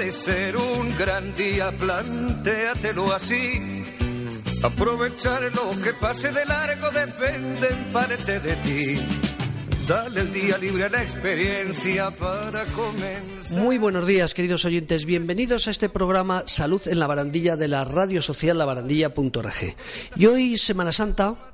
Puede ser un gran día, plantéatelo así. Aprovechar lo que pase de largo depende en parte de ti. Dale el día libre a la experiencia para comenzar. Muy buenos días, queridos oyentes. Bienvenidos a este programa Salud en la barandilla de la radio social labarandilla.org. Y hoy, Semana Santa,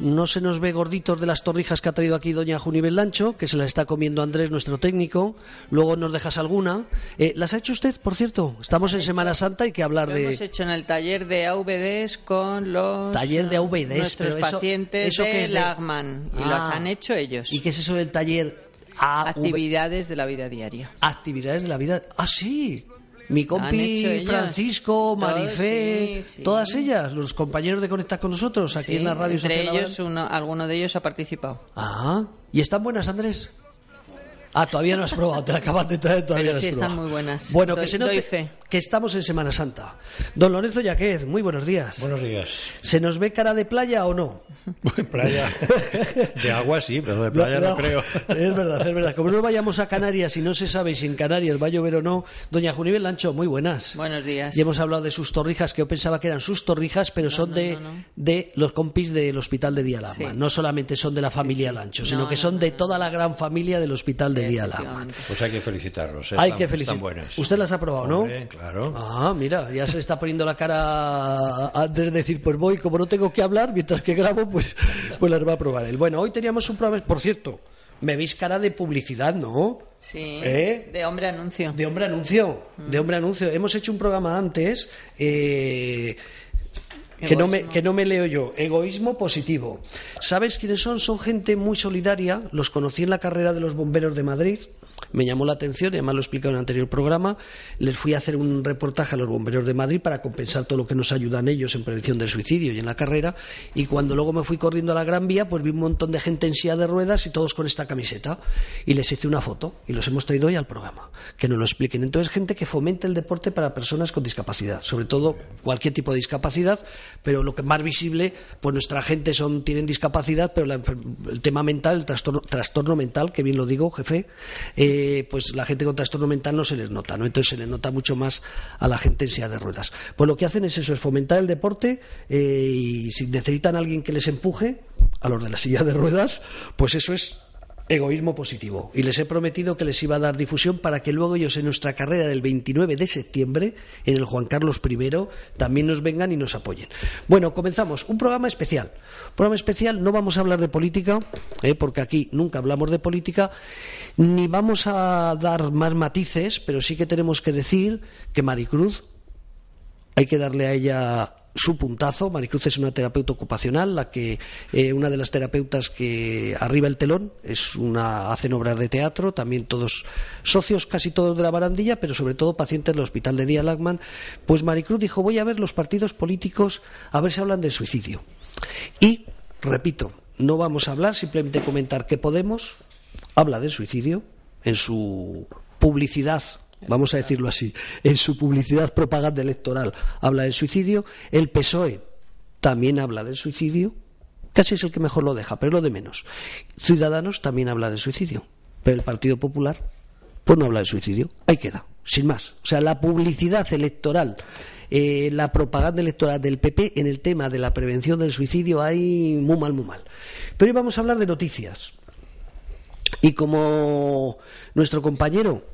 no se nos ve gorditos de las torrijas que ha traído aquí doña Junivel Lancho, que se las está comiendo Andrés, nuestro técnico. Luego nos dejas alguna. Eh, ¿Las ha hecho usted, por cierto? Estamos en Semana Santa, hay que hablar Lo de... hemos hecho en el taller de AVDs con los Taller de AVDs, nuestros pero pacientes ¿eso de es de- Lagman y Ah. los han hecho ellos. ¿Y qué es eso del taller AV? Actividades de la vida diaria. Actividades de la vida. Ah, sí. Mi compi. Francisco, Marifé, sí, sí. todas ellas, los compañeros de Conectar con nosotros aquí Sí, en la radio entre social. Ellos, uno, alguno de ellos ha participado. Ah, ¿y están buenas, Andrés? Ah, todavía no has probado, te la acabas de traer, todavía Pero no has sí están probado. muy buenas. Bueno, Doy- que se note fe. que estamos en Semana Santa. Don Lorenzo Yaquez, muy buenos días. Buenos días. ¿Se nos ve cara de playa o no? Playa. De agua sí, pero de playa no, creo. Es verdad, es verdad. Como no vayamos a Canarias y no se sabe si en Canarias va a llover o no, doña Junivel Lancho, muy buenas. Buenos días. Y hemos hablado de sus torrijas, que yo pensaba que eran sus torrijas, pero son no, de, no, no. de los compis del Hospital de Día Lama. Sí. No solamente son de la familia Sí. Lancho, No, sino que son no, de no. toda la gran familia del Hospital de Día Lama. Efectivamente. Pues hay que felicitarlos. ¿eh? Hay Están- que Están felicitar. buenas. ¿Usted las ha probado, no? Hombre, claro. Ah, mira, ya se le está poniendo la cara antes de decir, pues voy, como no tengo que hablar mientras que grabo, pues, pues las va a probar él. Bueno, hoy teníamos un programa, por cierto, me veis cara de publicidad, ¿no? Sí, ¿Eh? de hombre anuncio. De hombre anuncio, de hombre anuncio. Hemos hecho un programa antes eh, que, no me, que no me leo yo. Egoísmo positivo. ¿Sabes quiénes son? Son gente muy solidaria. Los conocí en la carrera de los bomberos de Madrid. Me llamó la atención, y además lo he en el anterior programa. Les fui a hacer un reportaje a los bomberos de Madrid para compensar todo lo que nos ayudan ellos en prevención del suicidio y en la carrera. Y cuando luego me fui corriendo a la Gran Vía, pues vi un montón de gente en silla de ruedas y todos con esta camiseta. Y les hice una foto y los hemos traído hoy al programa. Que nos lo expliquen. Entonces, gente que fomente el deporte para personas con discapacidad. Sobre todo cualquier tipo de discapacidad, pero lo que más visible, pues nuestra gente son, tienen discapacidad, pero la el tema mental, el trastorno, trastorno mental, que bien lo digo, jefe, eh, pues la gente con trastorno mental no se les nota, ¿no? Entonces se les nota mucho más a la gente en silla de ruedas. Pues lo que hacen es eso, es fomentar el deporte eh, y si necesitan a alguien que les empuje, a los de la silla de ruedas, pues eso es egoísmo positivo. Y les he prometido que les iba a dar difusión para que luego ellos en nuestra carrera del 29 de septiembre, en el Juan Carlos I, también nos vengan y nos apoyen. Bueno, comenzamos. Un programa especial. Programa especial, no vamos a hablar de política, eh, porque aquí nunca hablamos de política, ni vamos a dar más matices, pero sí que tenemos que decir que Maricruz hay que darle a ella su puntazo. Maricruz es una terapeuta ocupacional, la que eh, una de las terapeutas que arriba el telón es una hacen obras de teatro, también todos socios, casi todos de la barandilla, pero sobre todo pacientes del hospital de Día Lagman. Pues Maricruz dijo voy a ver los partidos políticos a ver si hablan de suicidio. Y repito, no vamos a hablar, simplemente comentar que Podemos habla del suicidio en su publicidad vamos a decirlo así, en su publicidad propaganda electoral habla del suicidio, el PSOE también habla del suicidio, casi es el que mejor lo deja, pero lo de menos. Ciudadanos también habla del suicidio, pero el Partido Popular pues no habla del suicidio, ahí queda, sin más. O sea, la publicidad electoral, eh, la propaganda electoral del PP en el tema de la prevención del suicidio hay muy mal, muy mal. Pero hoy vamos a hablar de noticias. Y como nuestro compañero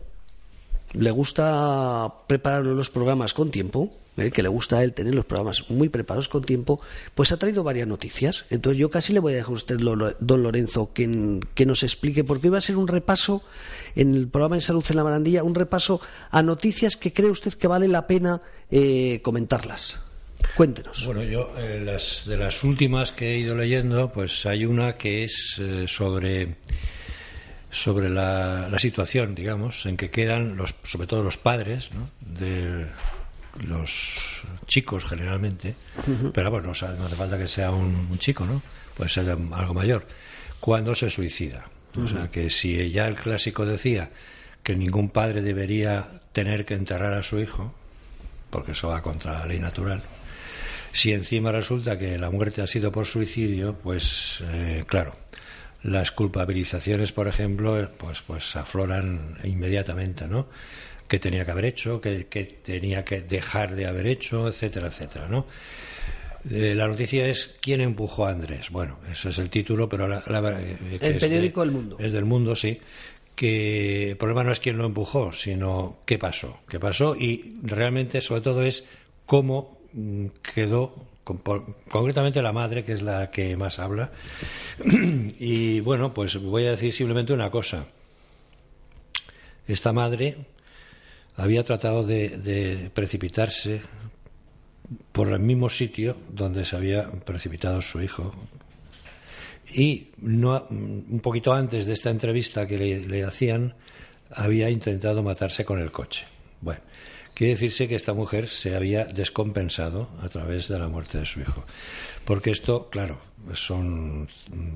le gusta prepararnos los programas con tiempo, ¿eh? que le gusta a él tener los programas muy preparados con tiempo, pues ha traído varias noticias. Entonces yo casi le voy a dejar a usted, don Lorenzo, que, que nos explique, porque hoy va a ser un repaso en el programa de salud en la barandilla, un repaso a noticias que cree usted que vale la pena eh, comentarlas. Cuéntenos. Bueno, yo eh, las, de las últimas que he ido leyendo, pues hay una que es eh, sobre sobre la, la situación, digamos, en que quedan los, sobre todo los padres, ¿no? de los chicos generalmente, pero bueno, o sea, no hace falta que sea un, un chico, ¿no? Puede ser algo mayor, cuando se suicida. O sea, que si ya el clásico decía que ningún padre debería tener que enterrar a su hijo, porque eso va contra la ley natural, si encima resulta que la muerte ha sido por suicidio, pues eh, claro, las culpabilizaciones, por ejemplo, pues, pues afloran inmediatamente, ¿no? Que tenía que haber hecho, que, que tenía que dejar de haber hecho, etcétera, etcétera, ¿no? Eh, la noticia es quién empujó a Andrés. Bueno, ese es el título, pero la, la- eh, El periódico de- El Mundo. Es del mundo, sí. Que el problema no es quién lo empujó, sino qué pasó. ¿Qué pasó? Y realmente, sobre todo, es cómo mm, quedó, con- concretamente la madre, que es la que más habla. y bueno, pues voy a decir simplemente una cosa. Esta madre había tratado de, de precipitarse por el mismo sitio donde se había precipitado su hijo. Y no, un poquito antes de esta entrevista que le, le hacían, había intentado matarse con el coche. Bueno, quiere decirse que esta mujer se había descompensado a través de la muerte de su hijo. Porque esto, claro, son,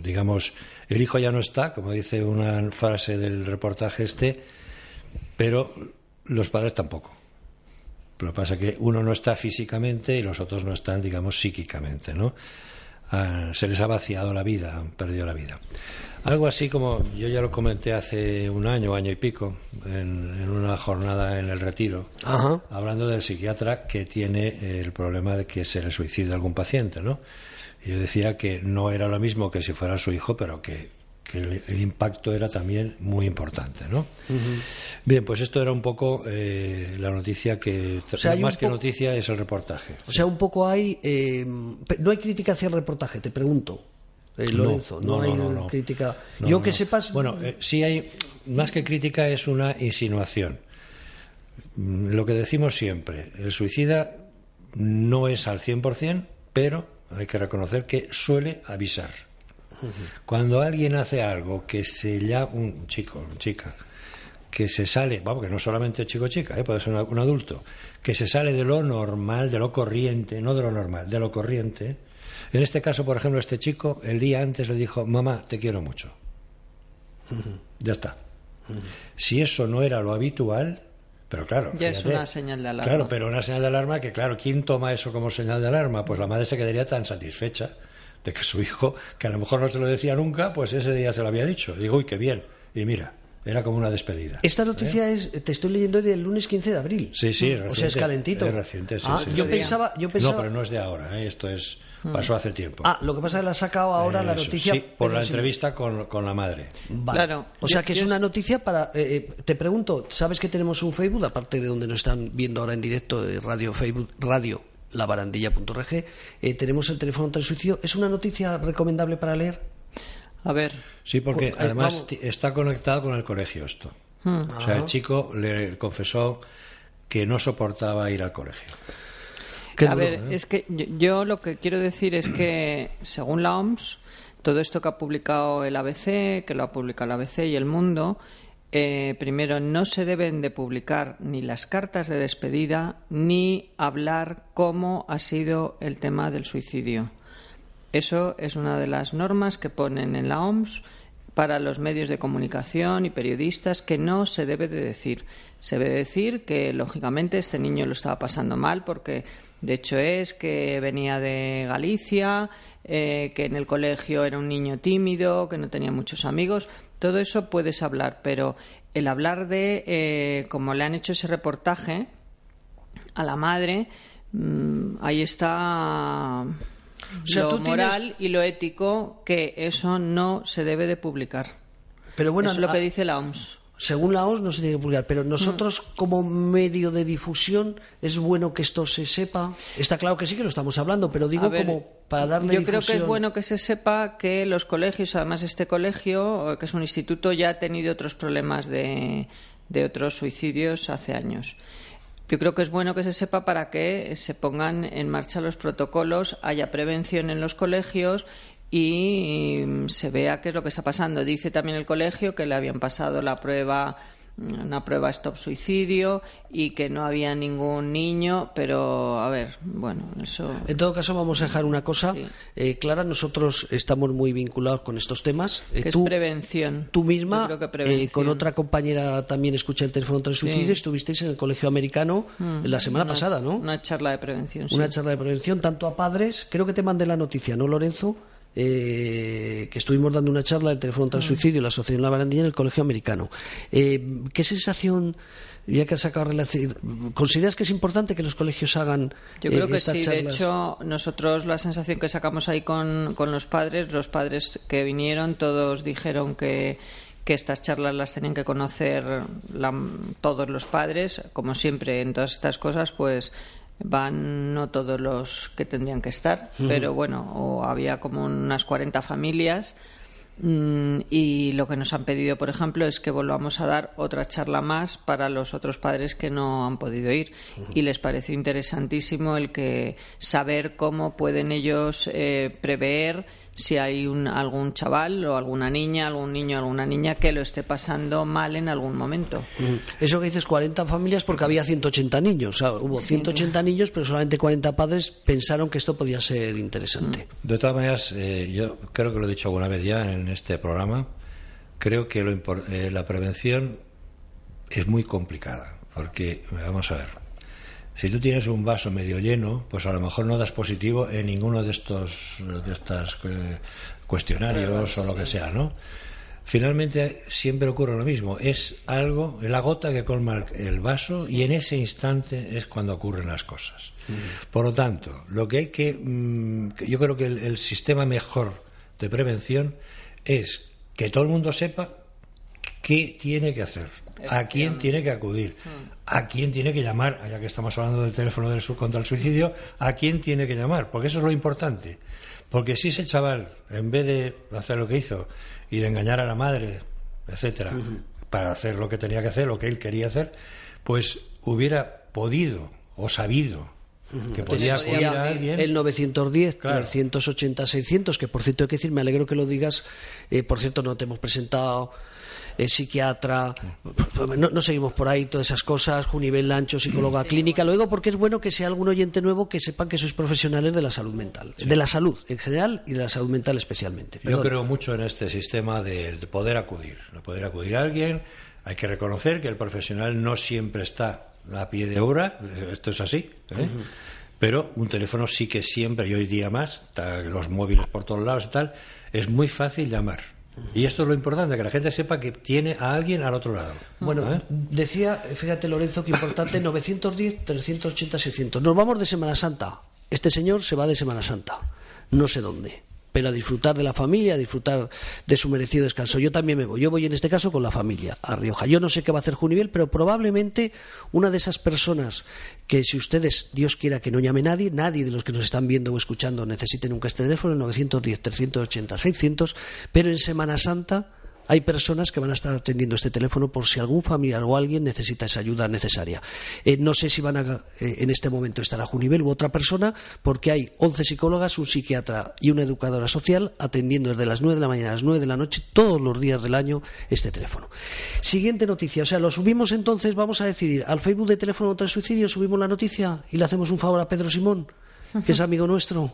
digamos, el hijo ya no está, como dice una frase del reportaje este, pero los padres tampoco. Lo que pasa es que uno no está físicamente y los otros no están, digamos, psíquicamente, ¿no? Ah, se les ha vaciado la vida, han perdido la vida. Algo así como yo ya lo comenté hace un año, año y pico, en, en una jornada en el retiro, Ajá. hablando del psiquiatra que tiene el problema de que se le suicida algún paciente, ¿no? Y yo decía que no era lo mismo que si fuera su hijo, pero que, que el, el impacto era también muy importante, ¿no? Bien, pues esto era un poco eh, la noticia que, sea, hay más que noticia es el reportaje. O sea, un poco hay. eh, no hay crítica hacia el reportaje, te pregunto, eh, No, Lorenzo. No, no, hay no, no. crítica. Yo que sepas. Bueno, eh, sí hay, más que crítica, es una insinuación. Mm, Lo que decimos siempre, el suicida no es al 100%, pero hay que reconocer que suele avisar. Cuando alguien hace algo que se llama un chico, una chica, que se sale, vamos, que no solamente chico chica, ¿eh? puede ser un adulto, que se sale de lo normal, de lo corriente, no de lo normal, de lo corriente. En este caso, por ejemplo, este chico el día antes le dijo, mamá, te quiero mucho. Ya está. Si eso no era lo habitual, pero claro. Ya es una señal de alarma. Claro, pero una señal de alarma que, claro, ¿quién toma eso como señal de alarma? Pues la madre se quedaría tan satisfecha de que su hijo, que a lo mejor no se lo decía nunca, pues ese día se lo había dicho. Digo, uy, qué bien. Y mira, era como una despedida. Esta noticia es, te estoy leyendo del lunes 15 de abril. ¿Eh? Sí, sí, es O sea, es reciente. calentito. Es reciente, sí, Ah, sí, yo sí. pensaba, yo pensaba. No, pero no es de ahora, ¿eh? esto es pasó hace tiempo. Ah, lo que pasa es que la ha sacado ahora la noticia. Sí, por la entrevista con, con la madre. Vale. Claro. O sea que es una noticia para. eh, eh, te pregunto, ¿sabes que tenemos un Facebook? Aparte de donde nos están viendo ahora en directo, de Radio Facebook, Radio labarandilla.org, eh, tenemos el teléfono del suicidio. ¿Es una noticia recomendable para leer? A ver, Sí, porque Eh, además vamos. está conectado con el colegio esto. Hmm. O sea, el chico le confesó que no soportaba ir al colegio. Qué a duro, ver, ¿eh? es que yo, yo lo que quiero decir es que, según la OMS, todo esto que ha publicado el ABC, que lo ha publicado el ABC y el Mundo, eh, primero, no se deben de publicar ni las cartas de despedida ni hablar cómo ha sido el tema del suicidio. Eso es una de las normas que ponen en la OMS para los medios de comunicación y periodistas que no se debe de decir. Se debe decir que, lógicamente, este niño lo estaba pasando mal porque, de hecho, es que venía de Galicia, eh, que en el colegio era un niño tímido, que no tenía muchos amigos. Todo eso puedes hablar, pero el hablar de, eh, como le han hecho ese reportaje a la madre, mm, ahí está sea, lo tienes- moral y lo ético, que eso no se debe de publicar. Pero bueno, es lo que dice la OMS. Según la OMS no se tiene que publicar, pero nosotros Mm. como medio de difusión es bueno que esto se sepa. Está claro que sí que lo estamos hablando, pero digo ver, como para darle Yo creo que es bueno que se sepa que los colegios, además este colegio, que es un instituto, ya ha tenido otros problemas de, de otros suicidios hace años. yo creo que es bueno que se sepa para que se pongan en marcha los protocolos, haya prevención en los colegios y se vea qué es lo que está pasando. Dice también el colegio que le habían pasado la prueba una prueba stop suicidio y que no había ningún niño, pero a ver, bueno, eso. En todo caso, vamos a dejar una cosa eh, clara. Nosotros estamos muy vinculados con estos temas. Eh, es prevención. Tú misma, eh, con otra compañera también escuché el teléfono el suicidio, estuvisteis en el colegio americano mm. la semana pasada, ¿no? Una charla de prevención. Una charla de prevención, tanto a padres, creo que te mandé la noticia, ¿no, Lorenzo? Eh, que estuvimos dando una charla del teléfono mm. suicidio y la asociación La Barandilla en el Colegio Americano. Eh, ¿Qué sensación, ya que has sacado consideras que es importante que los colegios hagan Yo creo eh, que sí, de hecho, nosotros la sensación que sacamos ahí con, los padres, los padres que vinieron, todos dijeron que que estas charlas las tenían que conocer todos los padres, como siempre en todas estas cosas, pues van no todos los que tendrían que estar, pero bueno, o había como unas 40 familias. Mm, y lo que nos han pedido, por ejemplo, es que volvamos a dar otra charla más para los otros padres que no han podido ir. Y les pareció interesantísimo el que saber cómo pueden ellos eh, prever si hay un, algún chaval o alguna niña, algún niño, alguna niña que lo esté pasando mal en algún momento. Mm. Eso que dices 40 familias porque había 180 niños. hubo 180 niños, pero solamente 40 padres pensaron que esto podía ser interesante. Mm. De todas maneras, eh, yo creo que lo he dicho alguna vez ya en este programa, creo que eh, la prevención es muy complicada. Porque, vamos a ver, si tú tienes un vaso medio lleno, pues a lo mejor no das positivo en ninguno de estos de estas eh, cuestionarios o lo que sea, ¿no? Finalmente siempre ocurre lo mismo, es algo, la gota que colma el vaso y en ese instante es cuando ocurren las cosas. Por lo tanto, lo que hay que, mm, yo creo que el sistema mejor de prevención es que todo el mundo sepa qué tiene que hacer, a quién tiene que acudir, hmm. a quién tiene que llamar, ya que estamos hablando del teléfono del, contra el suicidio, a quién tiene que llamar, porque eso es lo importante. Porque si ese chaval, en vez de hacer lo que hizo y de engañar a la madre, etcétera, para hacer lo que tenía que hacer, lo que él quería hacer, pues hubiera podido o sabido que podía acudir a alguien. El 910, 380, 600, que por cierto hay que decir, me alegro que lo digas, eh, por cierto no te hemos presentado psiquiatra, no, seguimos por ahí todas esas cosas, Junivel Lancho, psicóloga clínica. Luego, porque es bueno que sea algún oyente nuevo que sepan que sois profesionales de la salud mental, de la salud en general y de la salud mental especialmente. Yo creo mucho en este sistema de, poder acudir, de poder acudir a alguien. Hay que reconocer que el profesional no siempre está a pie de obra, esto es así. ¿eh? Pero un teléfono sí que siempre, y hoy día más, los móviles por todos lados y tal, es muy fácil llamar y esto es lo importante, que la gente sepa que tiene a alguien al otro lado. Bueno, ¿Eh? decía, fíjate Lorenzo, que importante, 910, 380, 600. Nos vamos de Semana Santa. Este señor se va de Semana Santa. No sé dónde pero a disfrutar de la familia, a disfrutar de su merecido descanso. Yo también me voy. Yo voy en este caso con la familia a Rioja. Yo no sé qué va a hacer Junivel, pero probablemente una de esas personas que si ustedes, Dios quiera que no llame nadie, nadie de los que nos están viendo o escuchando necesite nunca este teléfono, el 910 380 600, pero en Semana Santa hay personas que van a estar atendiendo este teléfono por si algún familiar o alguien necesita esa ayuda necesaria. Eh, no sé si van a, eh, en este momento estará Junivel u otra persona, porque hay 11 psicólogas, un psiquiatra y una educadora social atendiendo desde las 9 de la mañana a las 9 de la noche todos los días del año este teléfono. Siguiente noticia, o sea, lo subimos entonces, vamos a decidir, al Facebook de Teléfono contra el Suicidio subimos la noticia y le hacemos un favor a Pedro Simón, que es amigo nuestro.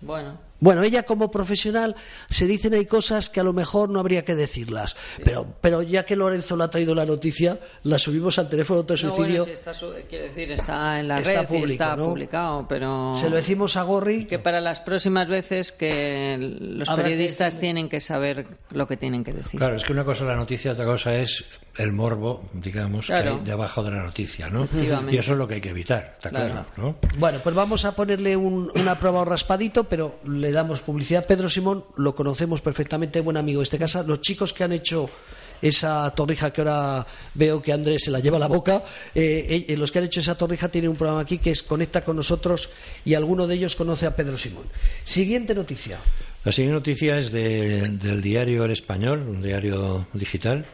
Bueno. Bueno, ella como profesional se dicen hay cosas que a lo mejor no habría que decirlas, pero, pero ya que Lorenzo le ha traído la noticia, la subimos al teléfono de suicidio. No, está, quiero decir, está en la red, está publicado, pero se lo decimos a Gorri que para las próximas veces que los periodistas tienen que saber lo que tienen que decir. Claro, es que una cosa es la noticia, otra cosa es el morbo, digamos, que hay debajo de la noticia, ¿no? Y eso es lo que hay que evitar, está claro, ¿no? Bueno, pues vamos a ponerle una prueba o raspadito, pero le damos publicidad. Pedro Simón lo conocemos perfectamente, buen amigo de este casa. Los chicos que han hecho esa torrija que ahora veo que Andrés se la lleva a la boca, eh, eh, los que han hecho esa torrija tienen un programa aquí que es Conecta con nosotros y alguno de ellos conoce a Pedro Simón. Siguiente noticia. La siguiente noticia es del diario El Español, un diario digital,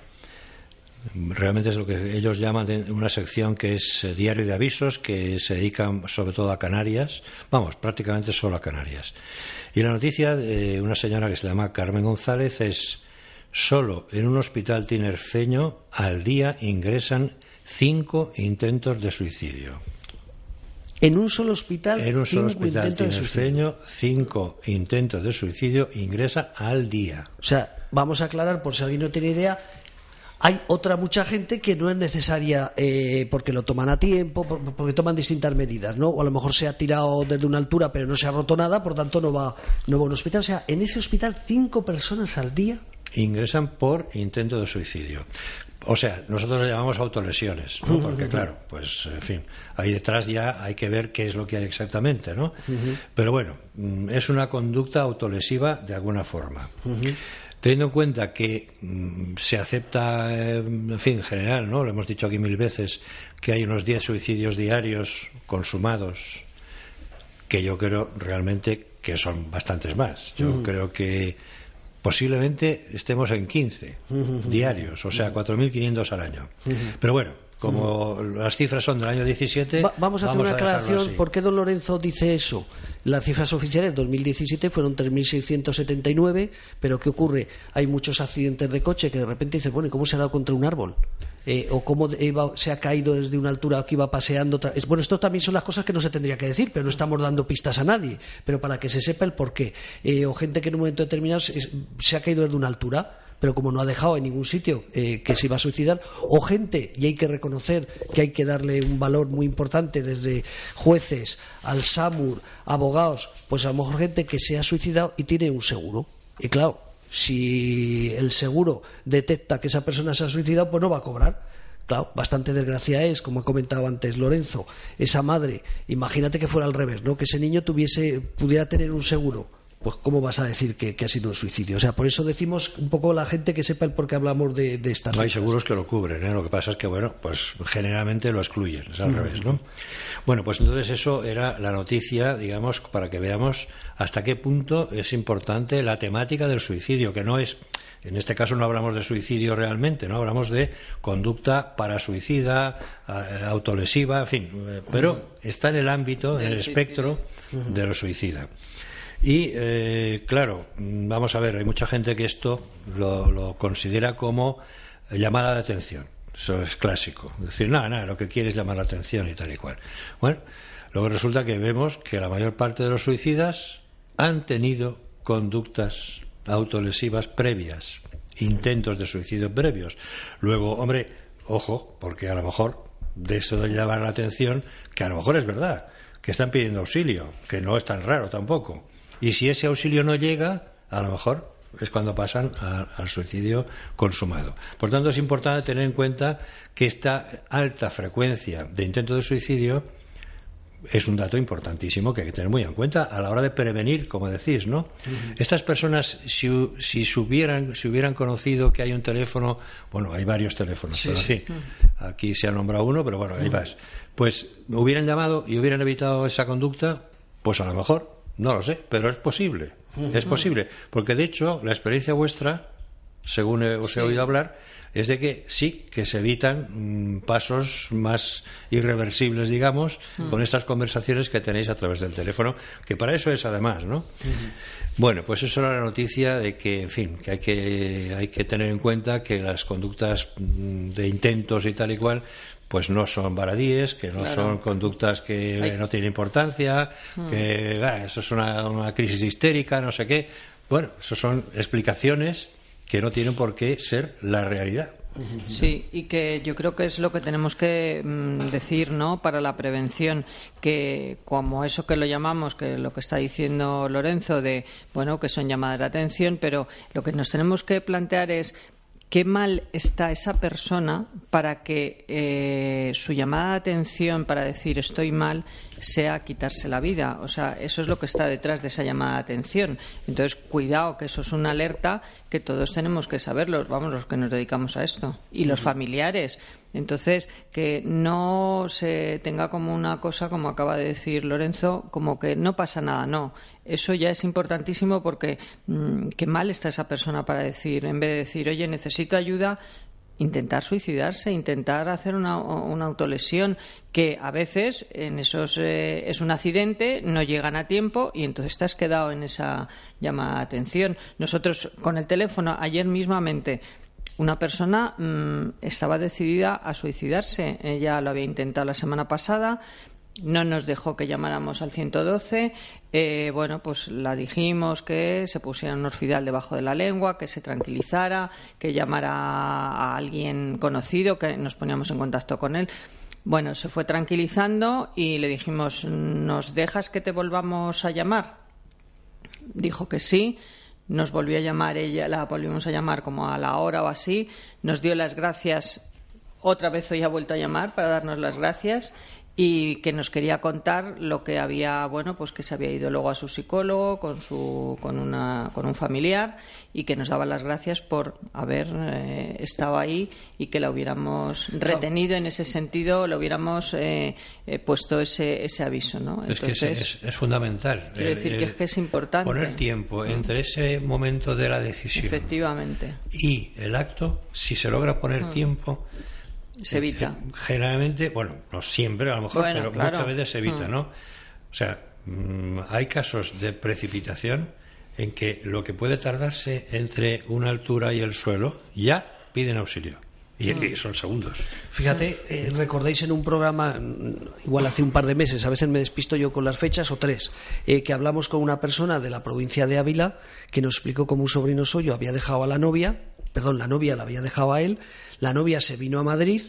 Realmente es lo que ellos llaman una sección que es eh, diario de avisos, que se dedica sobre todo a Canarias, vamos, prácticamente solo a Canarias. Y la noticia de una señora que se llama Carmen González es solo en un hospital tinerfeño al día ingresan cinco intentos de suicidio. En un solo hospital, en un solo hospital tinerfeño, cinco intentos de suicidio ingresa al día. O sea, vamos a aclarar por si alguien no tiene idea, hay otra mucha gente que no es necesaria eh, porque lo toman a tiempo, porque toman distintas medidas, ¿no? O a lo mejor se ha tirado desde una altura pero no se ha roto nada, por tanto no va, no va a un hospital. O sea, en ese hospital cinco personas al día ingresan por intento de suicidio. O sea, nosotros le llamamos autolesiones, ¿no? porque claro, pues en fin, ahí detrás ya hay que ver qué es lo que hay exactamente, ¿no? Pero bueno, mm, es una conducta autolesiva de alguna forma. Teniendo en cuenta que mm, se acepta, eh, en fin, en general, ¿no? Lo hemos dicho aquí mil veces, que hay unos 10 suicidios diarios consumados, que yo creo realmente que son bastantes más. Yo creo que posiblemente estemos en 15 diarios, o sea, 4.500 al año. Pero bueno, como las cifras son del año 17. vamos a hacer una aclaración. ¿Por qué don Lorenzo dice eso? Las cifras oficiales 2017 fueron 3.679, pero ¿qué ocurre? Hay muchos accidentes de coche que de repente dicen, bueno, ¿y cómo se ha dado contra un árbol? Eh, o cómo se ha caído desde una altura que iba paseando. Bueno, esto también son las cosas que no se tendría que decir, pero no estamos dando pistas a nadie. Pero para que se sepa el porqué. Eh, o gente que en un momento determinado se ha caído desde una altura pero como no ha dejado en ningún sitio eh, que se iba a suicidar, o gente, y hay que reconocer que hay que darle un valor muy importante desde jueces, al SAMUR, abogados, pues a lo mejor gente que se ha suicidado y tiene un seguro. Y claro, si el seguro detecta que esa persona se ha suicidado, pues no va a cobrar. Claro, bastante desgracia es, como ha comentado antes Lorenzo, esa madre, imagínate que fuera al revés, ¿no? Que ese niño tuviese, pudiera tener un seguro pues ¿cómo vas a decir que, ha sido un suicidio? O sea, por eso decimos un poco a la gente que sepa el por qué hablamos de, de estas No hay seguros que lo cubren, ¿eh? Lo que pasa es que, bueno, pues generalmente lo excluyen, es al revés, ¿no? Bueno, pues entonces eso era la noticia, digamos, para que veamos hasta qué punto es importante la temática del suicidio, que no es... En este caso no hablamos de suicidio realmente, no hablamos de conducta para suicida, autolesiva, en fin, eh, pero está en el ámbito, en el espectro de lo suicida. Y, eh, claro, vamos a ver, hay mucha gente que esto lo, considera como llamada de atención. Eso es clásico. Decir, nada, nada, lo que quiere es llamar la atención y tal y cual. Bueno, luego resulta que vemos que la mayor parte de los suicidas han tenido conductas autolesivas previas, intentos de suicidio previos. Luego, hombre, ojo, porque a lo mejor de eso de llamar la atención, que a lo mejor es verdad, que están pidiendo auxilio, que no es tan raro tampoco. Y si ese auxilio no llega, a lo mejor es cuando pasan al suicidio consumado. Por tanto, es importante tener en cuenta que esta alta frecuencia de intentos de suicidio es un dato importantísimo que hay que tener muy en cuenta a la hora de prevenir, como decís, ¿no? Estas personas, si, si, hubieran, si hubieran conocido que hay un teléfono, bueno, hay varios teléfonos, pero sí. aquí se ha nombrado uno, pero bueno, ahí vas. Pues hubieran llamado y hubieran evitado esa conducta, pues a lo mejor no lo sé, pero es posible. Es posible. Porque de hecho, la experiencia vuestra, según os he oído hablar, es de que sí, que se evitan mm, pasos más irreversibles, digamos, con estas conversaciones que tenéis a través del teléfono, que para eso es además, ¿no? Bueno, pues eso era la noticia de que, en fin, que hay que, hay que tener en cuenta que las conductas mm, de intentos y tal y cual, pues no son baradíes, que no son conductas que no tienen importancia, hmm. que eso es una, crisis histérica, no sé qué. Bueno, eso son explicaciones que no tienen por qué ser la realidad. Sí, y que yo creo que es lo que tenemos que mm, decir, ¿no? Para la prevención, que como eso que lo llamamos, que lo que está diciendo Lorenzo, de, bueno, que son llamadas de atención, pero lo que nos tenemos que plantear es qué mal está esa persona para que eh, su llamada de atención para decir estoy mal sea quitarse la vida. O sea, eso es lo que está detrás de esa llamada de atención. Entonces, cuidado, que eso es una alerta que todos tenemos que saberlo, vamos, los que nos dedicamos a esto. Y los familiares. Entonces, que no se tenga como una cosa, como acaba de decir Lorenzo, como que no pasa nada, no. Eso ya es importantísimo porque mm, qué mal está esa persona para decir, en vez de decir, oye, necesito ayuda, intentar suicidarse, intentar hacer una, una autolesión, que a veces en esos eh, es un accidente, no llegan a tiempo y entonces has quedado en esa llamada de atención. Nosotros con el teléfono ayer mismamente una persona mm, estaba decidida a suicidarse. Ella lo había intentado la semana pasada, no nos dejó que llamáramos al 112. Eh, bueno, pues la dijimos que se pusiera un orfidal debajo de la lengua, que se tranquilizara, que llamara a alguien conocido, que nos poníamos en contacto con él. Bueno, se fue tranquilizando y le dijimos, ¿nos dejas que te volvamos a llamar? Dijo que sí. Nos volvió a llamar ella, la volvimos a llamar como a la hora o así. Nos dio las gracias. Otra vez hoy ha vuelto a llamar para darnos las gracias y que nos quería contar lo que había, bueno, pues que se había ido luego a su psicólogo con su con una con un familiar y que nos daba las gracias por haber eh, estado ahí y que la hubiéramos retenido en ese sentido, lo hubiéramos eh, eh, puesto ese ese aviso, ¿no? es que es, fundamental. Quiero decir que es que es importante poner tiempo entre ese momento de la decisión, efectivamente, y el acto. Si se logra poner mm. tiempo se evita. Generalmente, bueno, no siempre a lo mejor, pero muchas veces se evita, mm. ¿no? O sea, mm, hay casos de precipitación en que lo que puede tardarse entre una altura y el suelo ya piden auxilio. Y mm. son segundos. Fíjate, eh, recordáis en un programa, igual hace un par de meses, a veces me despisto yo con las fechas, o tres, eh, que hablamos con una persona de la provincia de Ávila que nos explicó cómo un sobrino suyo había dejado a la novia, perdón, la novia la había dejado a él, la novia se vino a Madrid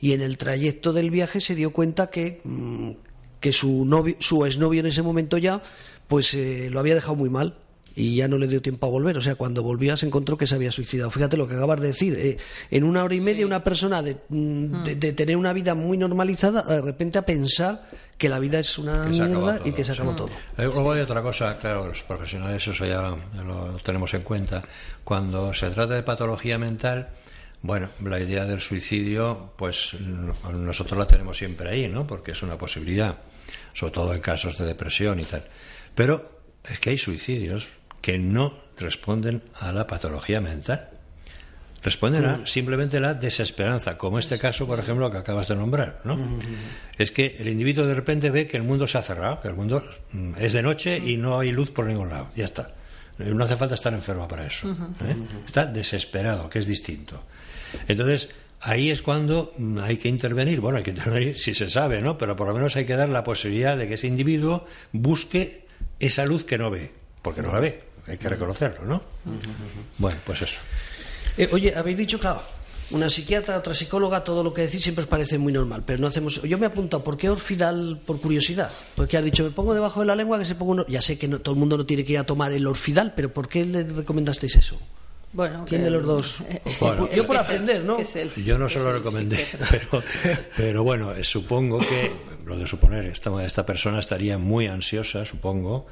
y en el trayecto del viaje se dio cuenta que, mm, que su, novio, su exnovio en ese momento ya pues eh, lo había dejado muy mal y ya no le dio tiempo a volver. O sea, cuando volvía se encontró que se había suicidado. Fíjate lo que acabas de decir. Eh, en una hora y media una persona de, mm, de, tener una vida muy normalizada, de repente a pensar que la vida es una mierda y que se acabó todo. Eh, luego hay otra cosa, claro, los profesionales eso ya lo tenemos en cuenta. Cuando se trata de patología mental, bueno, la idea del suicidio, pues nosotros la tenemos siempre ahí, ¿no? Porque es una posibilidad, sobre todo en casos de depresión y tal. Pero es que hay suicidios que no responden a la patología mental. Responden a simplemente la desesperanza, como este caso, por ejemplo, que acabas de nombrar, ¿no? Es que el individuo de repente ve que el mundo se ha cerrado, que el mundo mm, es de noche y no hay luz por ningún lado. Ya está. No hace falta estar enfermo para eso. ¿eh? Está desesperado, que es distinto. Entonces, ahí es cuando mm, hay que intervenir. Bueno, hay que intervenir si se sabe, ¿no? Pero por lo menos hay que dar la posibilidad de que ese individuo busque esa luz que no ve, porque no la ve. Hay que reconocerlo, ¿no? Bueno, pues eso. Eh, oye, habéis dicho, claro, una psiquiatra, otra psicóloga, todo lo que decís siempre os parece muy normal, pero no hacemos. Yo me he apuntado, ¿por qué orfidal por curiosidad? Porque has dicho, me pongo debajo de la lengua que se ponga Ya sé que todo el mundo no tiene que ir a tomar el orfidal, pero ¿por qué le recomendasteis eso? Bueno, ¿Quién de los dos? yo por aprender, ¿no? yo no se lo recomendé, pero, pero bueno, eh, supongo que, lo de suponer, esta, esta persona estaría muy ansiosa, supongo,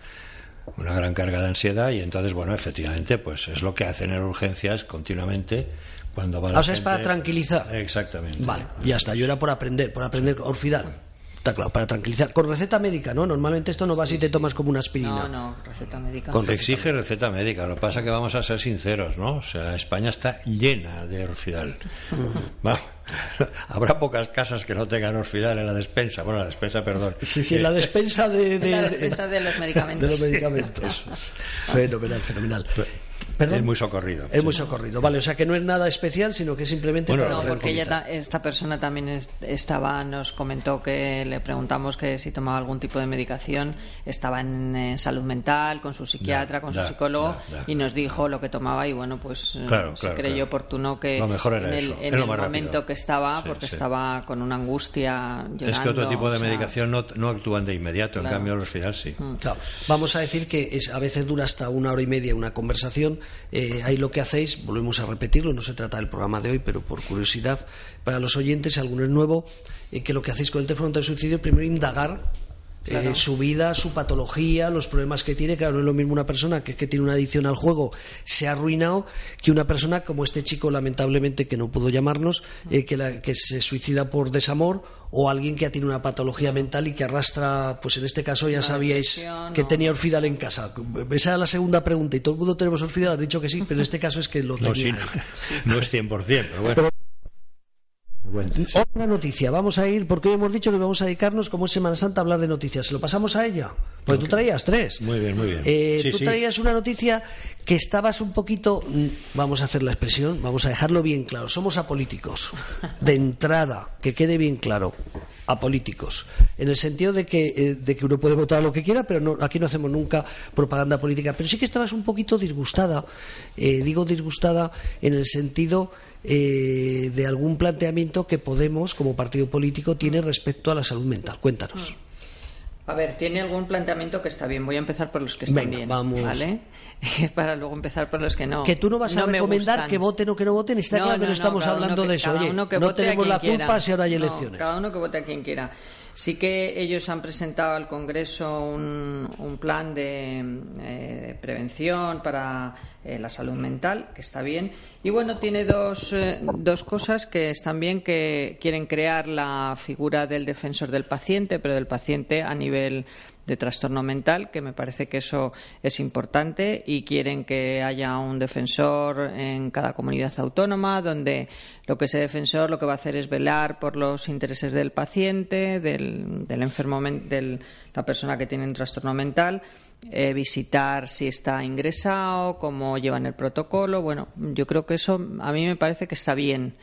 una gran carga de ansiedad y entonces, bueno, efectivamente, pues es lo que hacen en urgencias continuamente cuando va la O sea, es para tranquilizar. Exactamente. Vale, ya está, yo era por aprender, por aprender orfidal. Está claro, para tranquilizar. Con receta médica, ¿no? Normalmente esto no va si te tomas como una aspirina. No, no, receta médica. Con Exige receta médica. Lo que pasa es que vamos a ser sinceros, ¿no? O sea, España está llena de orfidal. Habrá pocas casas que no tengan orfidal en la despensa. Bueno, la despensa, perdón. Sí, sí, en la despensa de, la despensa de los medicamentos. De los medicamentos. fenomenal, fenomenal. Es muy socorrido. Es muy socorrido, vale. O sea que no es nada especial, sino que simplemente. Bueno, no, porque ella, esta persona también estaba, nos comentó que le preguntamos que si tomaba algún tipo de medicación, estaba en, salud mental, con su psiquiatra, con su psicólogo, y nos dijo lo que tomaba, y bueno, pues eh, se creyó oportuno que en el, momento que estaba, porque estaba con una angustia. Llorando, es que otro tipo de medicación no, no, actúan de inmediato, en cambio los final sí. Mm. Vamos a decir que es, a veces dura hasta una hora y media una conversación eh, ahí lo que hacéis, volvemos a repetirlo, no se trata del programa de hoy, pero por curiosidad para los oyentes, si alguno es nuevo, eh, que lo que hacéis con el teléfono de suicidio, primero indagar eh, su vida, su patología, los problemas que tiene. Claro, no es lo mismo una persona que, que tiene una adicción al juego, se ha arruinado, que una persona como este chico, lamentablemente, que no pudo llamarnos, eh, que, que se suicida por desamor o alguien que ha tenido una patología mental y que arrastra, pues en este caso ya sabíais que tenía orfidal en casa. Esa era la segunda pregunta y todo el mundo tenemos orfidal, has dicho que sí, pero en este caso es que lo no, tenía. no, es 100%, pero bueno. Otra noticia, vamos a ir, porque hoy hemos dicho que vamos a dedicarnos, como es Semana Santa, a hablar de noticias. ¿Se lo pasamos a ella? Pues tú traías tres. Muy bien, muy bien. Eh, Sí, tú sí. traías una noticia que estabas un poquito, mm, vamos a hacer la expresión, vamos a dejarlo bien claro. Somos apolíticos. De entrada, que quede bien claro. Apolíticos. En el sentido de que, eh, de que uno puede votar lo que quiera, pero no, aquí no hacemos nunca propaganda política. Pero sí que estabas un poquito disgustada. eh, digo disgustada en el sentido eh, de algún planteamiento que Podemos, como partido político, tiene respecto a la salud mental. Cuéntanos. A ver, tiene algún planteamiento que está bien. Voy a empezar por los que están Venga, bien, vamos. ¿vale? Para luego empezar por los que no. que tú no vas a no recomendar que voten o que no voten, está No, claro que no, no, estamos hablando que- de eso. Oye, no tenemos la culpa quiera. si ahora hay elecciones. cada uno que vote a quien quiera. Sí que ellos han presentado al Congreso un, un plan de, eh, prevención para eh, la salud mental, que está bien. Y bueno, tiene dos, eh, dos cosas que están bien, que quieren crear la figura del defensor del paciente, pero del paciente a nivel de trastorno mental, que me parece que eso es importante, y quieren que haya un defensor en cada comunidad autónoma, donde lo que ese defensor lo que va a hacer es velar por los intereses del paciente, del, del enfermo, de la persona que tiene un trastorno mental, eh, visitar si está ingresado, cómo llevan el protocolo. Bueno, yo creo que eso a mí me parece que está bien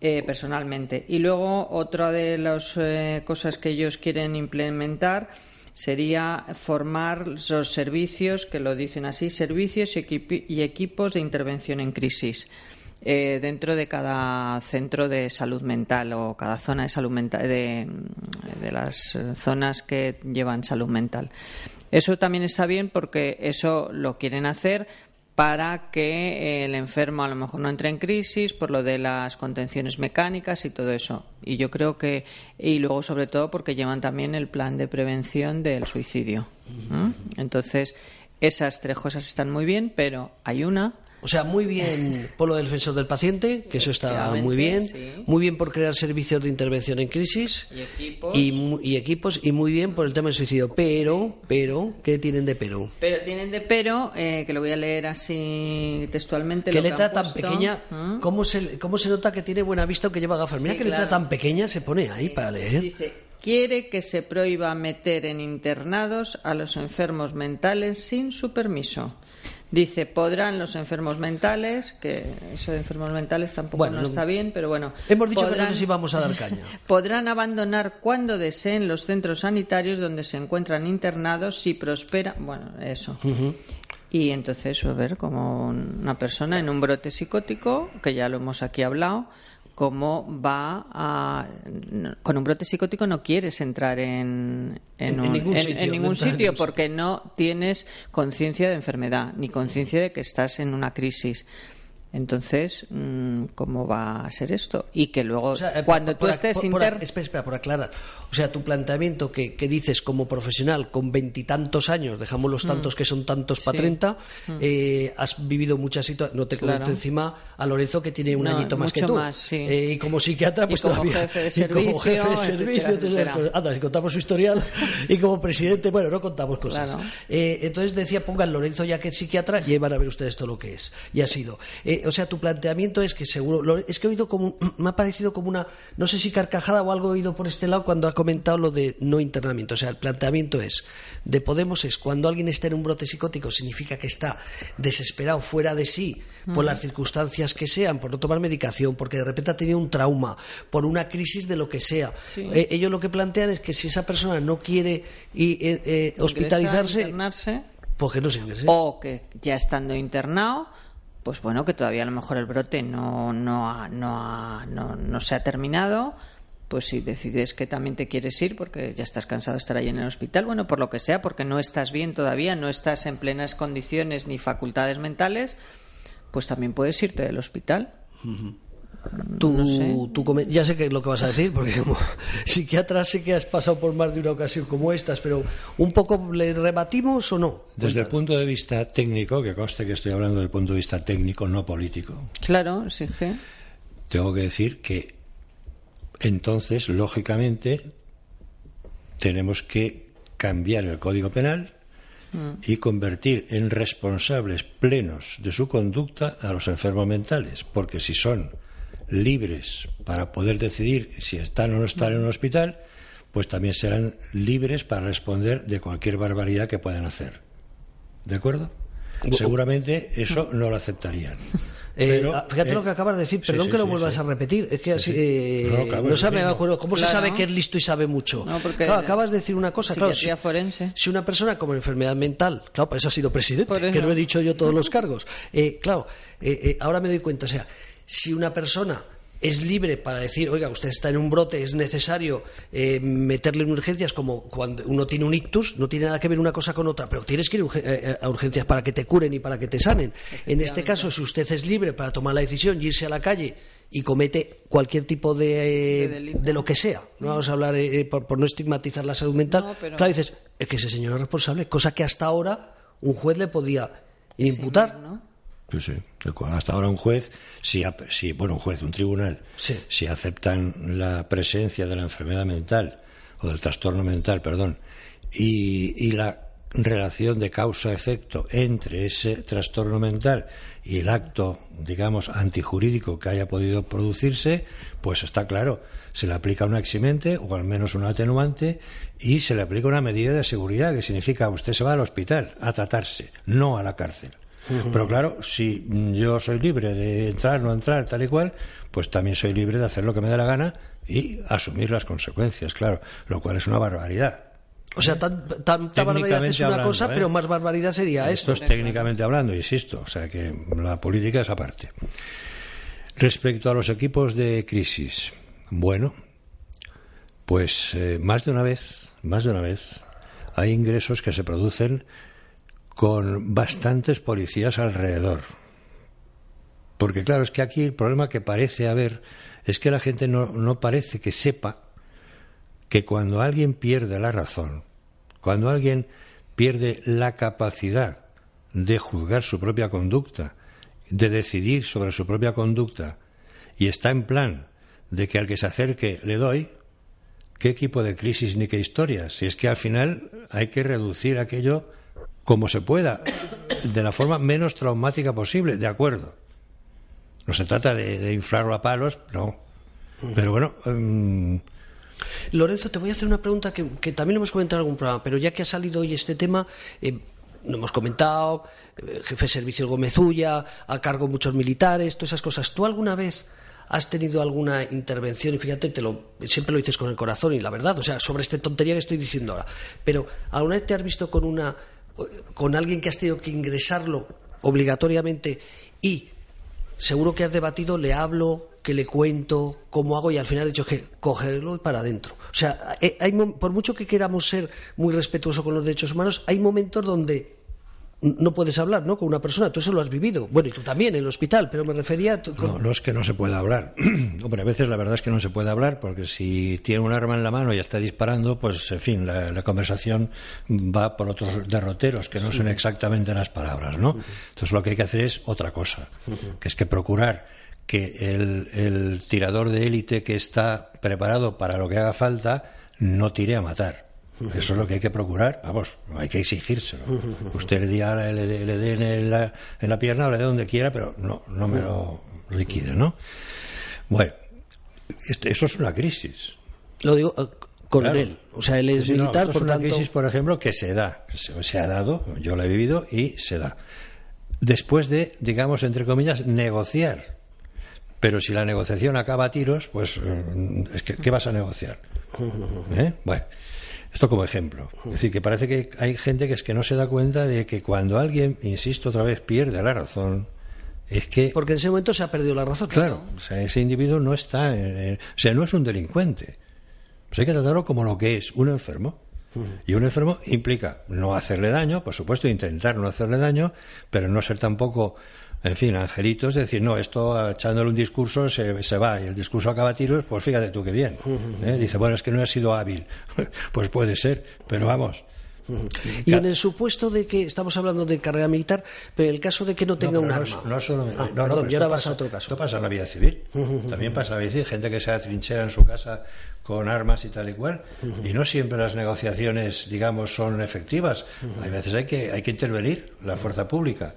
eh, personalmente. Y luego otra de las eh, cosas que ellos quieren implementar sería formar los servicios, que lo dicen así, servicios y, equipos de intervención en crisis. eh, dentro de cada centro de salud mental o cada zona de salud mental de, de las zonas que llevan salud mental. Eso también está bien porque eso lo quieren hacer para que el enfermo a lo mejor no entre en crisis por lo de las contenciones mecánicas y todo eso. Y yo creo que, y luego sobre todo porque llevan también el plan de prevención del suicidio. ¿Mm? Entonces, esas tres cosas están muy bien, pero hay una O sea, muy bien por lo del defensor del paciente, que eso está muy bien. sí. Muy bien por crear servicios de intervención en crisis. Y equipos. Y, y equipos, y muy bien por el tema del suicidio. Pero, pero, ¿qué tienen de pero? Pero tienen de pero, eh, que lo voy a leer así textualmente. ¿Qué que letra han tan pequeña? ¿Mm? ¿Cómo se, ¿Cómo se nota que tiene buena vista aunque lleva gafas? Mira Sí, qué letra claro. tan pequeña se pone ahí para leer. Dice, quiere que se prohíba meter en internados a los enfermos mentales sin su permiso. Dice, podrán los enfermos mentales, que eso de enfermos mentales tampoco Bueno, no está bien, pero bueno. Hemos dicho que no les íbamos a dar caña. Podrán abandonar cuando deseen los centros sanitarios donde se encuentran internados si prospera. Bueno, eso. Y entonces, a ver, como una persona en un brote psicótico, que ya lo hemos aquí hablado, cómo va a. Con un brote psicótico no quieres entrar en, En- en un- ningún sitio, en ningún sitio ningún porque no tienes conciencia de enfermedad ni conciencia de que estás en una crisis. Entonces, mm, ¿cómo va a ser esto? Y que luego, O sea, eh, cuando por- tú por- estés por- inter- espera, espera, por aclarar. O sea, tu planteamiento que, que dices como profesional con veintitantos años, dejamos los tantos que son tantos para Mm. Treinta, eh, has vivido muchas situaciones. No te Claro. encima a Lorenzo que tiene un No, añito más que tú. más, sí. Eh, y como psiquiatra, Y pues como todavía. jefe de y como jefe de servicio, servicio, etcétera. Anda, si contamos su historial. y como presidente, bueno, no contamos cosas. Claro. Eh, entonces decía, pongan Lorenzo ya que es psiquiatra y ahí van a ver ustedes todo lo que es. Y ha sido. O sea, tu planteamiento es que seguro. lo- es que he oído como. Me ha parecido como una. No sé si carcajada o algo he oído por este lado cuando ha comentado lo de no internamiento. O sea, el planteamiento es. De Podemos es cuando alguien está en un brote psicótico significa que está desesperado, fuera de sí, por las circunstancias que sean, por no tomar medicación, porque de repente ha tenido un trauma, por una crisis de lo que sea. Eh, ellos lo que plantean es que si esa persona no quiere y, eh, eh, hospitalizarse, pues que no se ingrese. o que ya estando internado, pues bueno, que todavía a lo mejor el brote no, no, ha- no, ha- no, no se ha terminado, pues si decides que también te quieres ir porque ya estás cansado de estar ahí en el hospital, bueno, por lo que sea, porque no estás bien todavía, no estás en plenas condiciones ni facultades mentales, pues también puedes irte del hospital. Tú, no sé. tú come- ya sé que es lo que vas a decir, porque como psiquiatra sé que has pasado por más de una ocasión como estas, pero ¿un poco le rebatimos o no? Desde el punto de vista técnico, que conste que estoy hablando del punto de vista técnico, no político, Claro, sí, que- tengo que decir que entonces, lógicamente, tenemos que cambiar el Código Penal y convertir en responsables plenos de su conducta a los enfermos mentales, porque si son libres para poder decidir si están o no están en un hospital, pues también serán libres para responder de cualquier barbaridad que puedan hacer. ¿De acuerdo? Seguramente eso no lo aceptarían. Eh, ah, fíjate lo eh, que acabas de decir, perdón que lo vuelvas a repetir. Es que así. Eh, no, sabe, me acuerdo. ¿Cómo se sabe que es listo y sabe mucho? claro, acabas de decir una cosa. Claro, si, forense. si una persona con enfermedad mental, claro, por eso ha sido presidente, que no he dicho yo todos los cargos. claro, ahora me doy cuenta, o sea, si una persona es libre para decir, oiga, usted está en un brote, es necesario eh, meterle en urgencias como cuando uno tiene un ictus, no tiene nada que ver una cosa con otra, pero tienes que ir eh, a urgencias para que te curen y para que te sanen. En este caso, si usted es libre para tomar la decisión y irse a la calle y comete cualquier tipo de, de, lo que sea, no vamos a hablar eh, por, no estigmatizar la salud mental, claro, dices, es que ese señor es responsable, cosa que hasta ahora un juez le podía imputar. Sí, sí. Hasta ahora un juez, si, si bueno, un juez, un tribunal, si aceptan la presencia de la enfermedad mental o del trastorno mental, perdón, y, y la relación de causa-efecto entre ese trastorno mental y el acto, digamos, antijurídico que haya podido producirse, pues está claro, se le aplica un eximente o al menos un atenuante y se le aplica una medida de seguridad que significa usted se va al hospital a tratarse, no a la cárcel. Pero claro, si yo soy libre de entrar, no entrar, tal y cual, pues también soy libre de hacer lo que me dé la gana y asumir las consecuencias, claro, lo cual es una barbaridad. O sea, tanta barbaridad es una cosa, pero ¿eh? más barbaridad sería esto. Esto es técnicamente hablando, insisto, o sea que la política es aparte. Respecto a los equipos de crisis, bueno, pues eh, más de una vez, más de una vez, hay ingresos que se producen con bastantes policías alrededor. Porque claro, es que aquí el problema que parece haber es que la gente no, no parece que sepa que cuando alguien pierde la razón, cuando alguien pierde la capacidad de juzgar su propia conducta, de decidir sobre su propia conducta, y está en plan de que al que se acerque le doy, ¿qué equipo de crisis ni qué historia? Si es que al final hay que reducir aquello como se pueda, de la forma menos traumática posible, de acuerdo. No se trata de, inflarlo a palos, no. Pero bueno. Em, Lorenzo, te voy a hacer una pregunta que, también hemos comentado en algún programa, pero ya que ha salido hoy este tema, eh, lo hemos comentado, eh, jefe de servicio Gómez Ulla, a cargo muchos militares, todas esas cosas. ¿Tú alguna vez has tenido alguna intervención, y fíjate, te lo, siempre lo dices con el corazón y la verdad, o sea, sobre esta tontería que estoy diciendo ahora, pero ¿alguna vez te has visto con una con alguien que has tenido que ingresarlo obligatoriamente y seguro que has debatido, le hablo, que le cuento, cómo hago y al final he dicho que cogerlo para adentro. O sea, eh, hay, por mucho que queramos ser muy respetuosos con los derechos humanos, hay momentos donde no puedes hablar ¿no? con una persona, tú eso lo has vivido. Bueno, y tú también en el hospital, pero me refería... A No, no es que no se pueda hablar. Hombre, a veces la verdad es que no se puede hablar porque si tiene un arma en la mano y está disparando, pues en fin, la, conversación va por otros derroteros que no son exactamente las palabras, ¿no? Entonces lo que hay que hacer es otra cosa, que es que procurar que el, el tirador de élite que está preparado para lo que haga falta no tire a matar eso es lo que hay que procurar, vamos, hay que exigírselo. Usted le, diga, le, dé en la, en la pierna o le dé donde quiera, pero no, no me lo liquide, ¿no? Bueno, este, eso es una crisis. Lo digo eh, con él, o sea, él es militar, por es una crisis, por ejemplo, que se da, se, se ha dado, yo la he vivido y se da. Después de, digamos, entre comillas, negociar. Pero si la negociación acaba a tiros, pues, es que, ¿qué vas a negociar? ¿Eh? Bueno. Esto como ejemplo. Es decir, que parece que hay gente que es que no se da cuenta de que cuando alguien, insisto otra vez, pierde la razón, es que... Porque en ese momento se ha perdido la razón. Claro, o sea, ese individuo no está... o sea, no es un delincuente. Pues hay que tratarlo como lo que es, un enfermo. Y un enfermo implica no hacerle daño, por supuesto, intentar no hacerle daño, pero no ser tampoco en fin, angelitos, decir, no, esto echándole un discurso se, se, va y el discurso acaba a tiros, pues fíjate tú qué bien. ¿eh? Dice, bueno, es que no ha sido hábil. pues puede ser, pero vamos, Y en el supuesto de que estamos hablando de carrera militar, pero el caso de que no tenga un arma. No, solo, Ah, no, no, perdón, y ahora vas pasa- a otro caso. Esto pasa en la vida civil. También pasa en la vida civil. Gente que se atrinchera en su casa con armas y tal y cual. Y no siempre las negociaciones, digamos, son efectivas. Hay veces hay que, hay que intervenir la fuerza pública.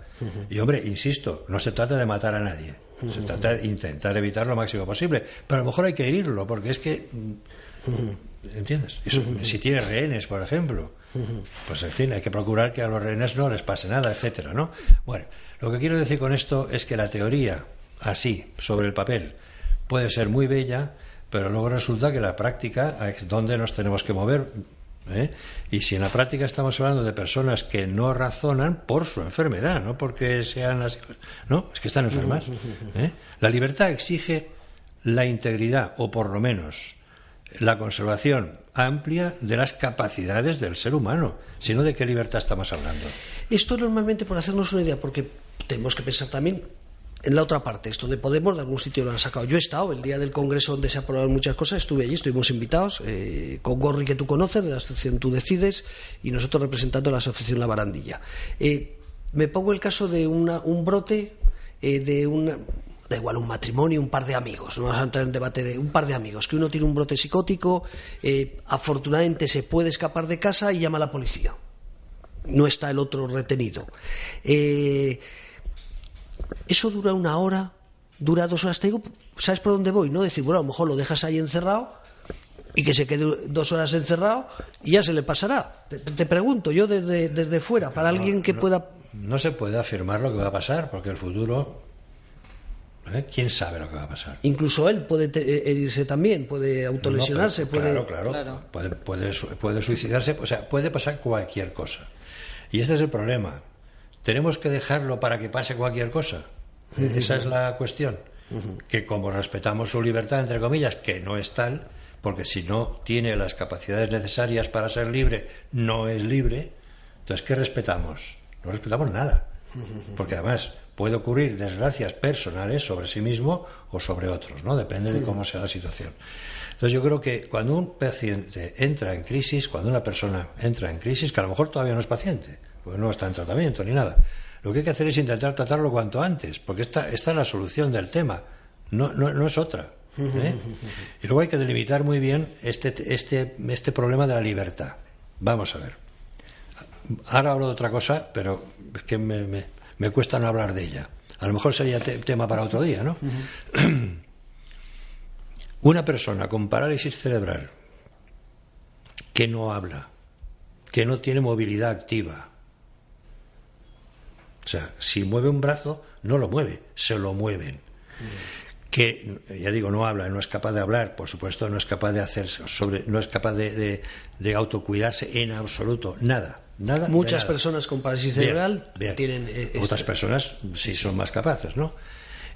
Y hombre, insisto, no se trata de matar a nadie. Se trata de intentar evitar lo máximo posible. Pero a lo mejor hay que herirlo, porque es que. ¿Entiendes? Eso, si tiene rehenes, por ejemplo, pues en fin, hay que procurar que a los rehenes no les pase nada, etcétera, ¿no? Bueno, lo que quiero decir con esto es que la teoría, así, sobre el papel, puede ser muy bella, pero luego resulta que la práctica es donde nos tenemos que mover. ¿eh? Y si en la práctica estamos hablando de personas que no razonan por su enfermedad, no porque sean así, no, es que están enfermas. ¿eh? La libertad exige la integridad, o por lo menos la conservación amplia de las capacidades del ser humano, sino de qué libertad estamos hablando. Esto normalmente por hacernos una idea, porque tenemos que pensar también en la otra parte, esto de Podemos, de algún sitio lo han sacado. Yo he estado el día del Congreso donde se aprobaron muchas cosas, estuve allí, estuvimos invitados, eh, con Gorri que tú conoces, de la asociación Tú Decides, y nosotros representando la asociación La Barandilla. Eh, me pongo el caso de una- un brote eh, de una da igual un matrimonio, un par de amigos, no vamos a entrar en debate de un par de amigos, que uno tiene un brote psicótico, eh, afortunadamente se puede escapar de casa y llama a la policía. No está el otro retenido. Eh, eso dura una hora, dura dos horas. Te digo, ¿sabes por dónde voy? No decir, bueno, a lo mejor lo dejas ahí encerrado y que se quede dos horas encerrado y ya se le pasará. Te, te pregunto, yo desde, desde fuera, para alguien que no, pueda. No se puede afirmar lo que va a pasar, porque el futuro. ¿Eh? ¿Quién sabe lo que va a pasar? Incluso él puede eh, herirse también, puede autolesionarse, No, puede. Claro, claro. Claro. Puede, puede, puede suicidarse, o sea, puede pasar cualquier cosa. Y este es el problema. ¿Tenemos que dejarlo para que pase cualquier cosa? Esa es la cuestión. Que como respetamos su libertad, entre comillas, que no es tal, porque si no tiene las capacidades necesarias para ser libre, no es libre, entonces ¿qué respetamos? No respetamos nada. Porque además puede ocurrir desgracias personales sobre sí mismo o sobre otros, ¿no? Depende de cómo sea la situación. Entonces yo creo que cuando un paciente entra en crisis, cuando una persona entra en crisis, que a lo mejor todavía no es paciente, porque no está en tratamiento ni nada, lo que hay que hacer es intentar tratarlo cuanto antes, porque esta, esta es la solución del tema, no, no, no es otra. ¿eh? Y luego hay que delimitar muy bien este, este, este problema de la libertad. Vamos a ver. Ahora hablo de otra cosa, pero es que me, me, me cuesta no hablar de ella. A lo mejor sería te- tema para otro día, ¿no? Una persona con parálisis cerebral que no habla, que no tiene movilidad activa, o sea, si mueve un brazo, no lo mueve, se lo mueven. Que, ya digo, no habla, no es capaz de hablar, por supuesto, no es capaz de hacer sobre, no es capaz de- de autocuidarse en absoluto, nada, nada. Muchas personas con parálisis cerebral bien. tienen. eh, Otras esto. personas sí son más capaces, ¿no?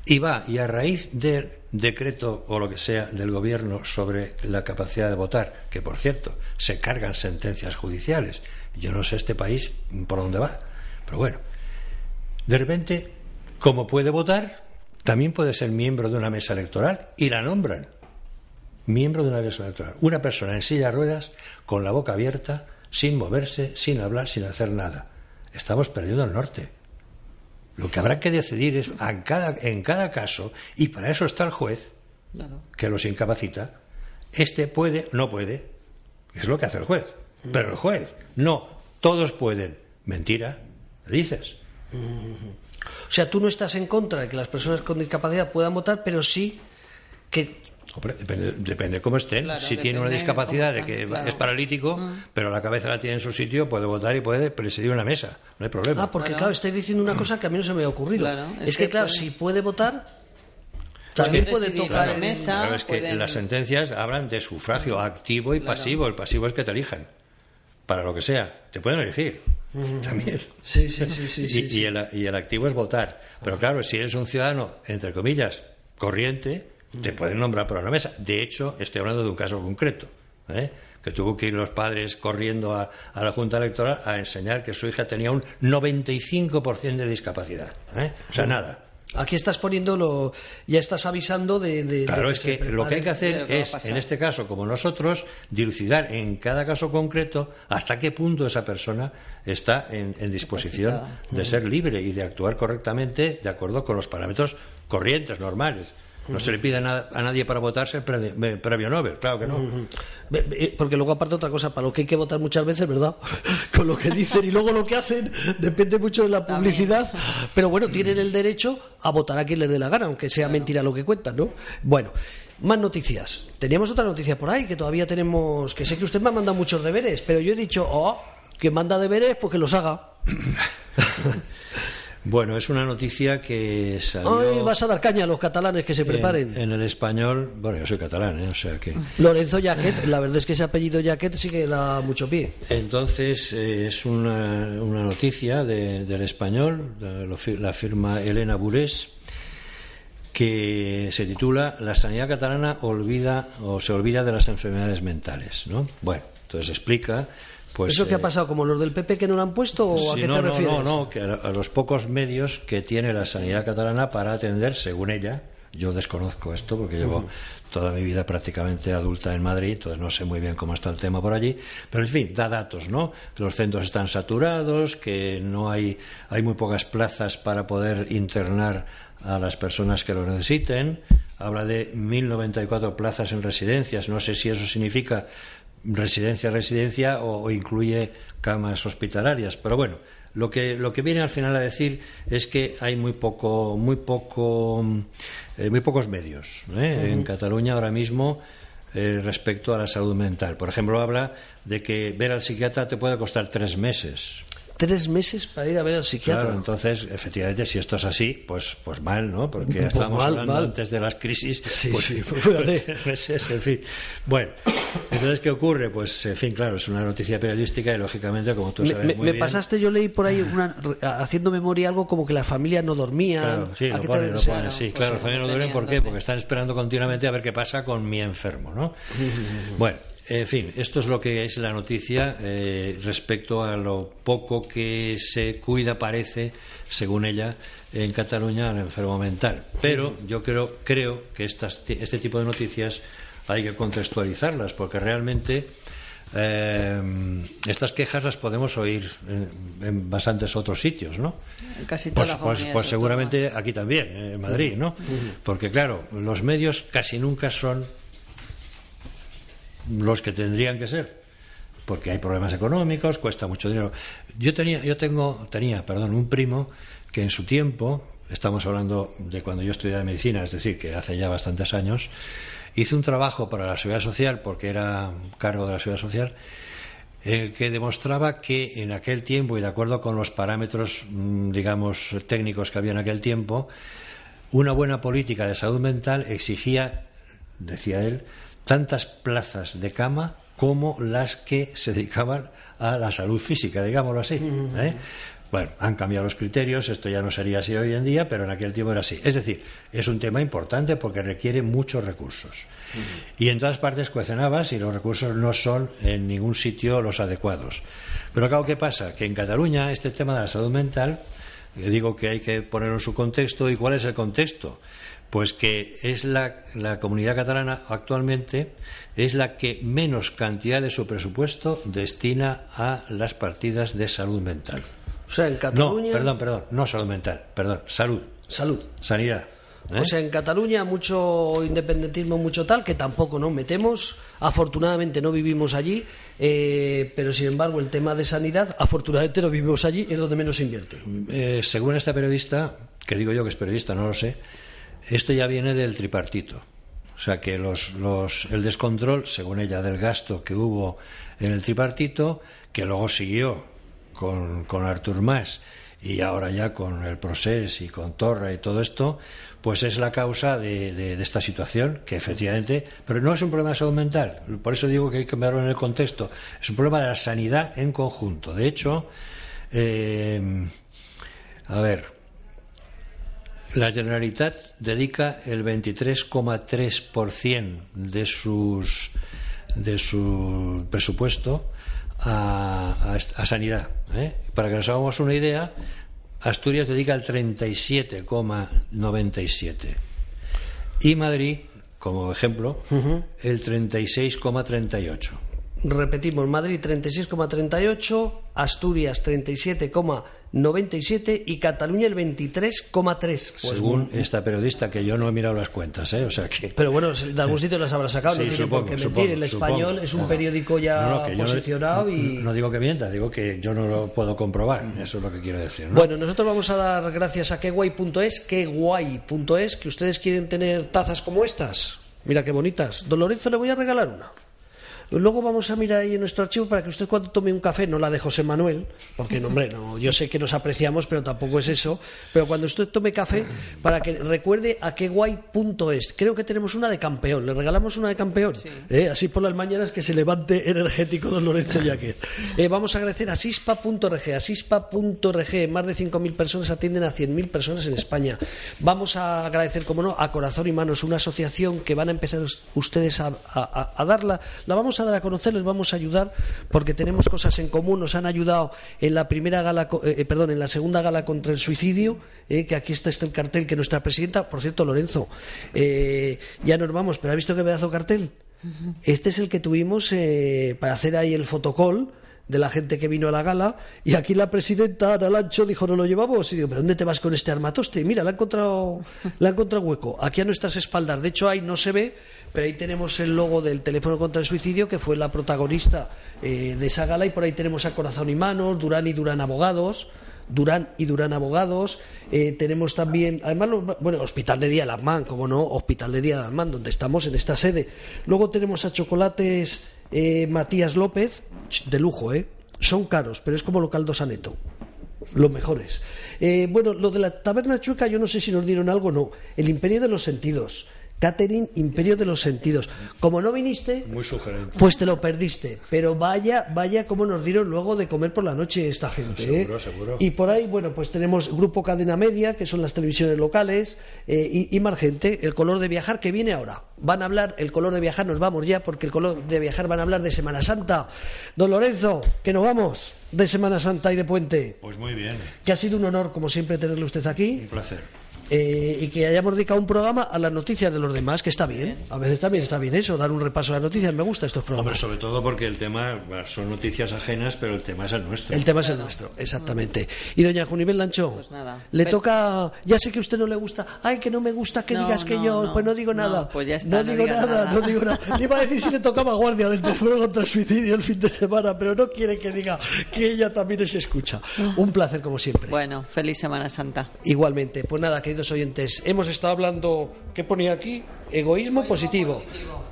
Y va, y a raíz del decreto o lo que sea del gobierno sobre la capacidad de votar, que por cierto se cargan sentencias judiciales, yo no sé este país por dónde va, pero bueno, de repente, como puede votar, también puede ser miembro de una mesa electoral y la nombran miembro de una mesa electoral. Una persona en silla de ruedas, con la boca abierta, sin moverse, sin hablar, sin hacer nada. Estamos perdiendo el norte. Lo que habrá que decidir es en cada, en cada caso, y para eso está el juez, Claro. que los incapacita, este puede, no puede. Es lo que hace el juez. Pero el juez, no, todos pueden. Mentira, ¿le dices? O sea, tú no estás en contra de que las personas con discapacidad puedan votar, pero sí que Hombre, depende, depende de cómo estén. Claro, si tiene una de discapacidad de que claro. es paralítico, pero la cabeza la tiene en su sitio, puede votar y puede presidir una mesa. No hay problema. Ah, porque Claro. claro, estáis diciendo una cosa que a mí no se me había ocurrido. Claro, es, es que, que claro, puede- si puede votar, también puede tocar la en- mesa. Claro, es que pueden- las sentencias hablan de sufragio activo y Claro. pasivo. El pasivo es que te elijan. Para lo que sea. Te pueden elegir. También. Sí, sí, sí, sí, y, sí, y sí. el, y el activo es votar. Pero claro, si eres un ciudadano, entre comillas, corriente, te pueden nombrar para una mesa. De hecho, estoy hablando de un caso concreto. ¿eh? Que tuvo que ir los padres corriendo a, a la Junta Electoral a enseñar que su hija tenía un 95% de discapacidad. ¿eh? O sea, nada. Aquí estás poniendo lo, ya estás avisando de. de claro, de es que lo que hay que hacer es, en este caso, como nosotros, dilucidar en cada caso concreto hasta qué punto esa persona está en, en disposición de ser libre y de actuar correctamente de acuerdo con los parámetros corrientes, normales. No se le pide a, nadie para votarse el premio, Nobel, claro que no. Porque luego, aparte, otra cosa, para lo que hay que votar muchas veces, ¿verdad? Con lo que dicen y luego lo que hacen, depende mucho de la publicidad. Pero bueno, tienen el derecho a votar a quien les dé la gana, aunque sea mentira lo que cuentan, ¿no? Bueno, más noticias. Teníamos otra noticia por ahí que todavía tenemos. Que sé que usted me ha mandado muchos deberes, pero yo he dicho, oh, que manda deberes, pues que los haga. Bueno, es una noticia que salió... vas a dar caña a los catalanes que se preparen. En, el español, bueno, yo soy catalán, ¿eh? o sea que... Lorenzo Jaquet, la verdad es que ese apellido Jaquet sí que da mucho pie. Entonces, eh, es una, una noticia del español, la firma Elena Burés, que se titula La sanidad catalana olvida o se olvida de las enfermedades mentales, ¿no? Bueno, entonces explica pues, ¿Eso qué ha eh, pasado? ¿Como los del PP que no lo han puesto o a qué no, te refieres? No, no, que a, los pocos medios que tiene la sanidad catalana para atender, según ella, yo desconozco esto porque llevo toda mi vida prácticamente adulta en Madrid, entonces no sé muy bien cómo está el tema por allí, pero en fin, da datos, ¿no? Que los centros están saturados, que no hay, hay muy pocas plazas para poder internar a las personas que lo necesiten. Habla de 1.094 plazas en residencias. No sé si eso significa residencia a residencia o, incluye camas hospitalarias. Pero bueno, lo que, lo que viene al final a decir es que hay muy poco, muy poco, eh, muy pocos medios ¿eh? en Cataluña ahora mismo eh, respecto a la salud mental. Por ejemplo, habla de que ver al psiquiatra te puede costar tres meses tres meses para ir a ver al psiquiatra. Claro, entonces, efectivamente, si esto es así, pues, pues mal, ¿no? Porque pues estábamos hablando antes de las crisis. Sí, pues, sí, pues meses, en fin. Bueno, entonces, ¿qué ocurre? Pues, en fin, claro, es una noticia periodística y, lógicamente, como tú sabes me, muy me pasaste, yo leí por ahí, una, haciendo memoria, algo como que las familias no dormían. Claro, sí, lo ponen, lo ponen, sí, claro, las familias no duermen, ¿por qué? Porque están esperando continuamente a ver qué pasa con mi enfermo, ¿no? Bueno, en fin, esto es lo que es la noticia eh, respecto a lo poco que se cuida, parece, según ella, en Cataluña al enfermo mental. Pero yo creo, creo que este tipo de noticias hay que contextualizarlas, porque realmente eh, estas quejas las podemos oír en, bastantes otros sitios, ¿no? Casi pues, pues, pues seguramente aquí también, en Madrid, ¿no? Porque claro, los medios casi nunca son los que tendrían que ser porque hay problemas económicos, cuesta mucho dinero. Yo tenía, yo tengo, tenía, perdón, un primo que en su tiempo, estamos hablando de cuando yo estudiaba medicina, es decir, que hace ya bastantes años, hizo un trabajo para la seguridad social, porque era cargo de la seguridad social, eh, que demostraba que en aquel tiempo y de acuerdo con los parámetros, mm, digamos, técnicos que había en aquel tiempo, una buena política de salud mental exigía, decía él, tantas plazas de cama como las que se dedicaban a la salud física, digámoslo así. ¿eh? Bueno, han cambiado los criterios, esto ya no sería así hoy en día, pero en aquel tiempo era así. Es decir, es un tema importante porque requiere muchos recursos. Y en todas partes cuestionabas y los recursos no son en ningún sitio los adecuados. Pero claro, ¿qué pasa? Que en Cataluña este tema de la salud mental, digo que hay que ponerlo en su contexto, ¿y cuál es el contexto? Pues que es la, la, comunidad catalana actualmente es la que menos cantidad de su presupuesto destina a las partidas de salud mental. O sea, en Cataluña. No, perdón, perdón, no salud mental, perdón, salud. Salud. Sanidad. ¿eh? O sea, en Cataluña mucho independentismo, mucho tal, que tampoco nos metemos. Afortunadamente no vivimos allí, eh, pero sin embargo el tema de sanidad, afortunadamente no vivimos allí, es donde menos invierte. Eh, según esta periodista, que digo yo que es periodista, no lo sé, esto ya viene del tripartito. O sea que los, los, el descontrol, según ella, del gasto que hubo en el tripartito, que luego siguió con, con Artur Mas y ahora ya con el Procés y con Torra y todo esto, pues es la causa de, de, esta situación, que efectivamente, pero no es un problema de salud mental, por eso digo que hay que verlo en el contexto, es un problema de la sanidad en conjunto. De hecho, eh, a ver, la Generalitat dedica el 23,3% de sus de su presupuesto a, a, sanidad. ¿eh? Para que nos hagamos una idea, Asturias dedica el 37,97. Y Madrid, como ejemplo, el 36,38. Repetimos, Madrid 36,38, Asturias 37,97 y Cataluña el 23,3. Pues Según esta periodista, que yo no he mirado las cuentas, ¿eh? O sea que... Pero bueno, de algún sitio las habrá sacado, Sí, no tiene supongo, por qué mentir. supongo, el supongo. español es un periódico ya No, no, posicionado y... No digo que mienta, digo que yo no lo puedo comprobar. Eso es lo que quiero decir. ¿no? Bueno, nosotros vamos a dar gracias a queguay.es, queguay.es, que ustedes quieren tener tazas como estas. Mira qué bonitas. Don Lorenzo, le voy a regalar una. Luego vamos a mirar ahí en nuestro archivo para que usted cuando tome un café, no la de José Manuel, porque no, hombre, no, yo sé que nos apreciamos, pero tampoco es eso. Pero cuando usted tome café, para que recuerde a queguay.es. Creo que tenemos una de campeón. Le regalamos una de campeón. ¿Eh? Así por las mañanas que se levante energético don Lorenzo Yaquet. Eh, vamos a agradecer a sispa.rg. A sispa.rg, más de 5.000 personas atienden a 100.000 personas en España. Vamos a agradecer, como no, a Corazón y Manos, una asociación que van a empezar us- ustedes a, a- a darla. La vamos a dar a conocer, les vamos a ayudar porque tenemos cosas en común. Nos han ayudado en la primera gala, eh, eh, perdón, en la segunda gala contra el suicidio, eh, que aquí está este el cartel que nuestra presidenta, por cierto, Lorenzo, eh, ya nos vamos, pero ¿ha visto qué pedazo cartel? Este es el que tuvimos eh, para hacer ahí el fotocall de la gente que vino a la gala y aquí la presidenta Ana Lancho dijo no lo llevamos y digo pero dónde te vas con este armatoste mira la ha encontrado la ha encontrado hueco aquí a nuestras espaldas de hecho ahí no se ve pero ahí tenemos el logo del teléfono contra el suicidio que fue la protagonista eh, de esa gala y por ahí tenemos a Corazón y Manos Durán y Durán Abogados Durán y Durán Abogados. Eh, tenemos también, además, bueno, Hospital de Día Alarmán, como no, Hospital de Día Alarmán, donde estamos en esta sede. Luego tenemos a Chocolates eh, Matías López, de lujo, ¿eh? Son caros, pero es como local dos aneto. Los mejores. Eh, bueno, lo de la taberna chueca, yo no sé si nos dieron algo o no. El Imperio de los Sentidos. Catering Imperio de los Sentidos. Como no viniste, Muy sugerente. pues te lo perdiste. Pero vaya, vaya como nos dieron luego de comer por la noche esta gente. ¿eh? Seguro, seguro. Y por ahí, bueno, pues tenemos Grupo Cadena Media, que son las televisiones locales, eh, y, y más gente, El Color de Viajar, que viene ahora. Van a hablar, El Color de Viajar, nos vamos ya, porque El Color de Viajar van a hablar de Semana Santa. Don Lorenzo, que nos vamos de Semana Santa y de Puente. Pues muy bien. Que ha sido un honor, como siempre, tenerle usted aquí. Un placer. Eh, y que hayamos dedicado un programa a las noticias de los demás, que está bien. A veces también está bien eso, dar un repaso a las noticias. Me gusta estos Hombre, programas. sobre todo porque el tema bueno, son noticias ajenas, pero el tema es el nuestro. El tema es el nuestro, exactamente. Y doña Junibel Lancho, Pues nada. le Pero- toca, ya sé que a usted no le gusta, ay, que no me gusta que No, digas que no, yo, no. pues no digo No, nada. pues ya está, no digo nada, nada. no digo nada. Le iba a decir si le tocaba guardia del teléfono contra el suicidio el fin de semana, pero no quiere que diga que ella también se escucha. Un placer como siempre. Bueno, feliz Semana Santa. Igualmente, pues nada, queridos oyentes, hemos estado hablando, ¿qué ponía aquí? Egoísmo, positivo.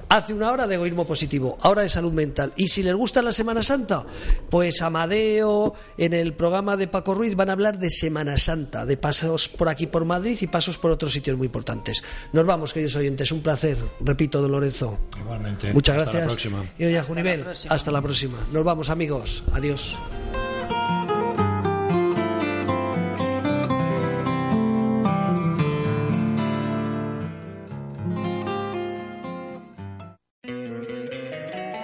Hace una hora de egoísmo positivo, ahora de salud mental. Y si les gusta la Semana Santa, pues Amadeo, en el programa de Paco Ruiz van a hablar de Semana Santa, de pasos por aquí por Madrid y pasos por otros sitios muy importantes. Nos vamos, queridos oyentes, un placer, repito, don Lorenzo. Igualmente. Muchas Hasta gracias. la próxima. Y Junivel, próxima. hasta la próxima. Nos vamos, amigos. Adiós.